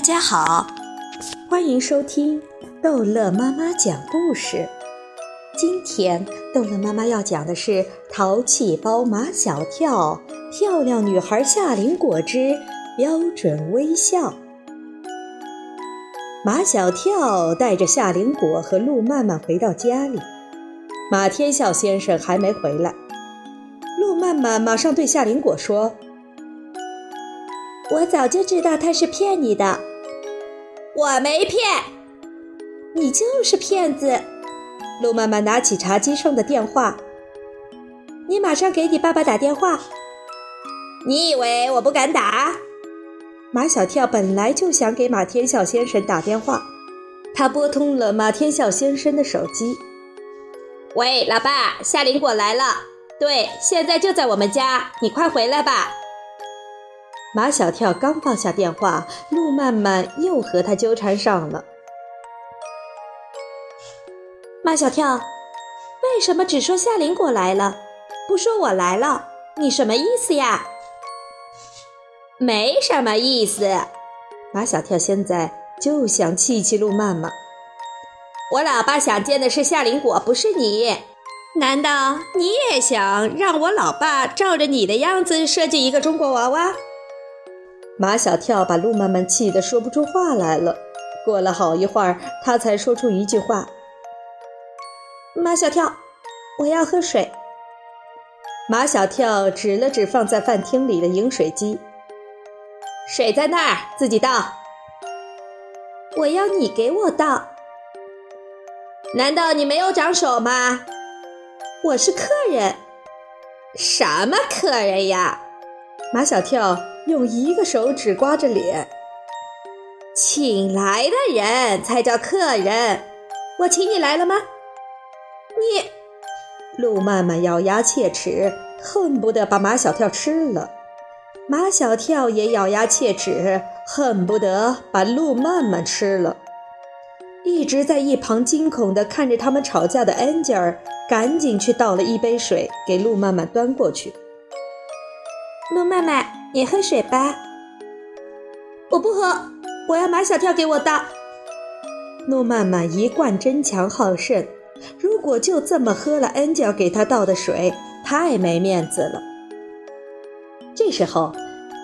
大家好，欢迎收听逗乐妈妈讲故事。今天逗乐妈妈要讲的是《淘气包马小跳》《漂亮女孩夏林果之标准微笑》。马小跳带着夏林果和路曼曼回到家里，马天笑先生还没回来。路曼曼马上对夏林果说。我早就知道他是骗你的，我没骗，你就是骗子。路妈妈拿起茶几上的电话，你马上给你爸爸打电话。你以为我不敢打？马小跳本来就想给马天笑先生打电话，他拨通了马天笑先生的手机。喂，老爸，夏林果来了，对，现在就在我们家，你快回来吧。马小跳刚放下电话，路曼曼又和他纠缠上了。马小跳，为什么只说夏林果来了，不说我来了？你什么意思呀？没什么意思。马小跳现在就想气气路曼曼。我老爸想见的是夏林果，不是你。难道你也想让我老爸照着你的样子设计一个中国娃娃？马小跳把路曼曼气得说不出话来了。过了好一会儿，他才说出一句话：“马小跳，我要喝水。”马小跳指了指放在饭厅里的饮水机：“水在那儿，自己倒。”“我要你给我倒。”“难道你没有长手吗？”“我是客人。”“什么客人呀？”马小跳用一个手指刮着脸，请来的人才叫客人。我请你来了吗？你，路曼曼咬牙切齿，恨不得把马小跳吃了。马小跳也咬牙切齿，恨不得把路曼曼吃了。一直在一旁惊恐地看着他们吵架的安吉尔，赶紧去倒了一杯水给路曼曼端过去。路曼曼，你喝水吧。我不喝，我要马小跳给我倒。路曼曼一贯争强好胜，如果就这么喝了 Angel 给他倒的水，太没面子了。这时候，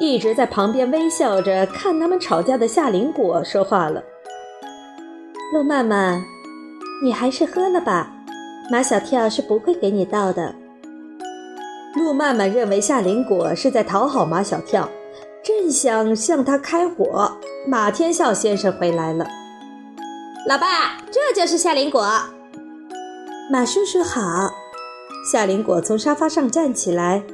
一直在旁边微笑着看他们吵架的夏林果说话了：“路曼曼，你还是喝了吧，马小跳是不会给你倒的。”路曼曼认为夏林果是在讨好马小跳，正想向他开火，马天笑先生回来了。老爸，这就是夏林果。马叔叔好。夏林果从沙发上站起来，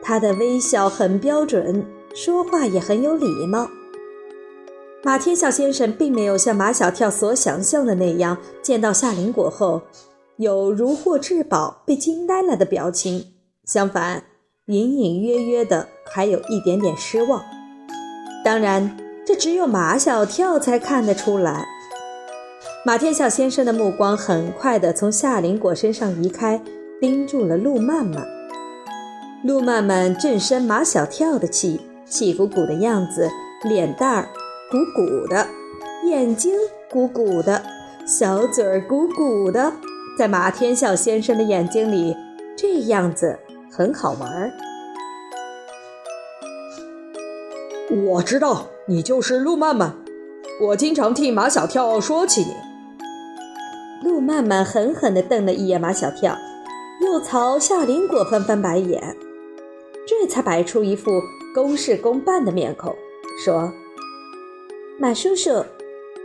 他的微笑很标准，说话也很有礼貌。马天笑先生并没有像马小跳所想象的那样，见到夏林果后有如获至宝、被惊呆了的表情。相反，隐隐约约的还有一点点失望。当然，这只有马小跳才看得出来。马天笑先生的目光很快地从夏林果身上移开，盯住了陆曼曼。陆曼曼正生马小跳的气，气鼓鼓的样子，脸蛋儿鼓鼓的，眼睛鼓鼓的，小嘴儿鼓鼓的，在马天笑先生的眼睛里，这样子。很好玩儿。我知道你就是陆曼曼，我经常替马小跳说起你。陆曼曼狠狠地瞪了一眼马小跳，又朝夏林果翻翻白眼，这才摆出一副公事公办的面孔，说：“马叔叔，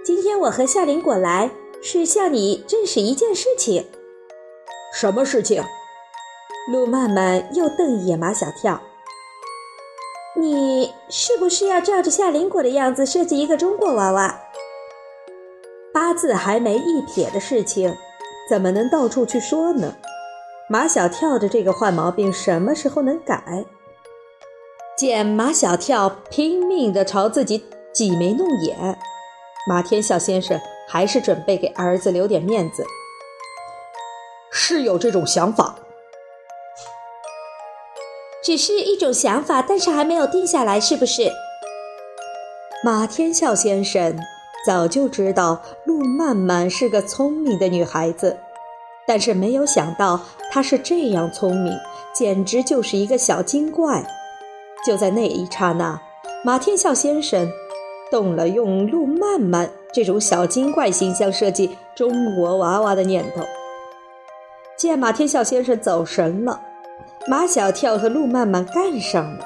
今天我和夏林果来，是向你证实一件事情。什么事情？”路曼曼又瞪一眼马小跳：“你是不是要照着夏林果的样子设计一个中国娃娃？八字还没一撇的事情，怎么能到处去说呢？马小跳的这个坏毛病什么时候能改？”见马小跳拼命地朝自己挤眉弄眼，马天笑先生还是准备给儿子留点面子，是有这种想法。只是一种想法，但是还没有定下来，是不是？马天笑先生早就知道陆曼曼是个聪明的女孩子，但是没有想到她是这样聪明，简直就是一个小精怪。就在那一刹那，马天笑先生动了用陆曼曼这种小精怪形象设计中国娃娃的念头。见马天笑先生走神了，马小跳和路曼曼干上了。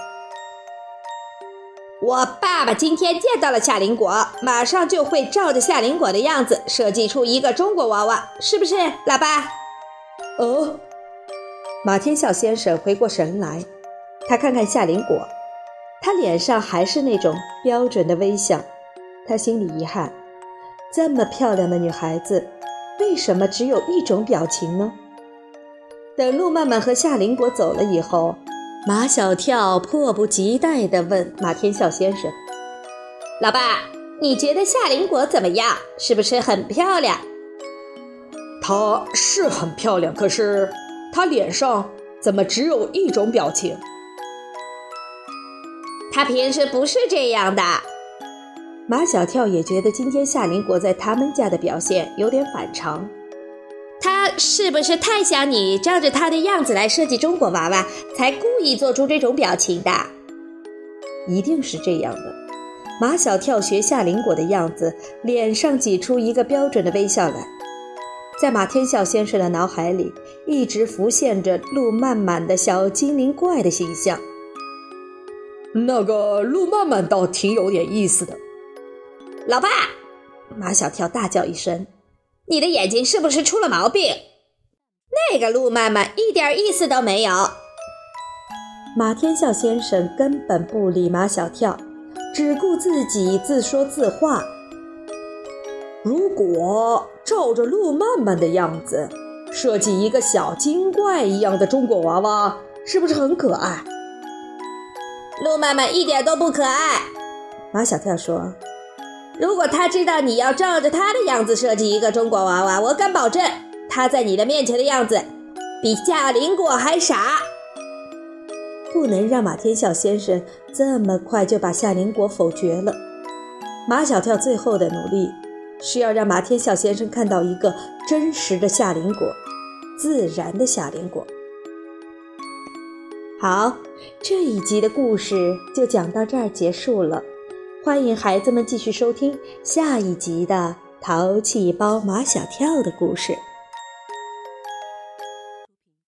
我爸爸今天见到了夏林果，马上就会照着夏林果的样子设计出一个中国娃娃，是不是，老爸？哦，马天笑先生回过神来，他看看夏林果，他脸上还是那种标准的微笑，他心里遗憾：这么漂亮的女孩子，为什么只有一种表情呢？等路曼曼和夏林果走了以后。马小跳迫不及待地问马天笑先生：“老爸，你觉得夏林果怎么样？是不是很漂亮？”“她是很漂亮，可是她脸上怎么只有一种表情？”“她平时不是这样的。”马小跳也觉得今天夏林果在他们家的表现有点反常。他是不是太想你照着他的样子来设计中国娃娃，才故意做出这种表情的？一定是这样的。马小跳学夏林果的样子，脸上挤出一个标准的微笑来。在马天笑先生的脑海里，一直浮现着陆曼曼的小精灵怪的形象。那个陆曼曼倒挺有点意思的。老爸，马小跳大叫一声。你的眼睛是不是出了毛病？那个路曼曼一点意思都没有。马天笑先生根本不理马小跳，只顾自己自说自话。如果照着路曼曼的样子设计一个小精怪一样的中国娃娃，是不是很可爱？路曼曼一点都不可爱。马小跳说。如果他知道你要照着他的样子设计一个中国娃娃，我敢保证，他在你的面前的样子比夏林果还傻。不能让马天笑先生这么快就把夏林果否决了。马小跳最后的努力，是要让马天笑先生看到一个真实的夏林果，自然的夏林果。好，这一集的故事就讲到这儿结束了。欢迎孩子们继续收听下一集的《淘气包马小跳》的故事。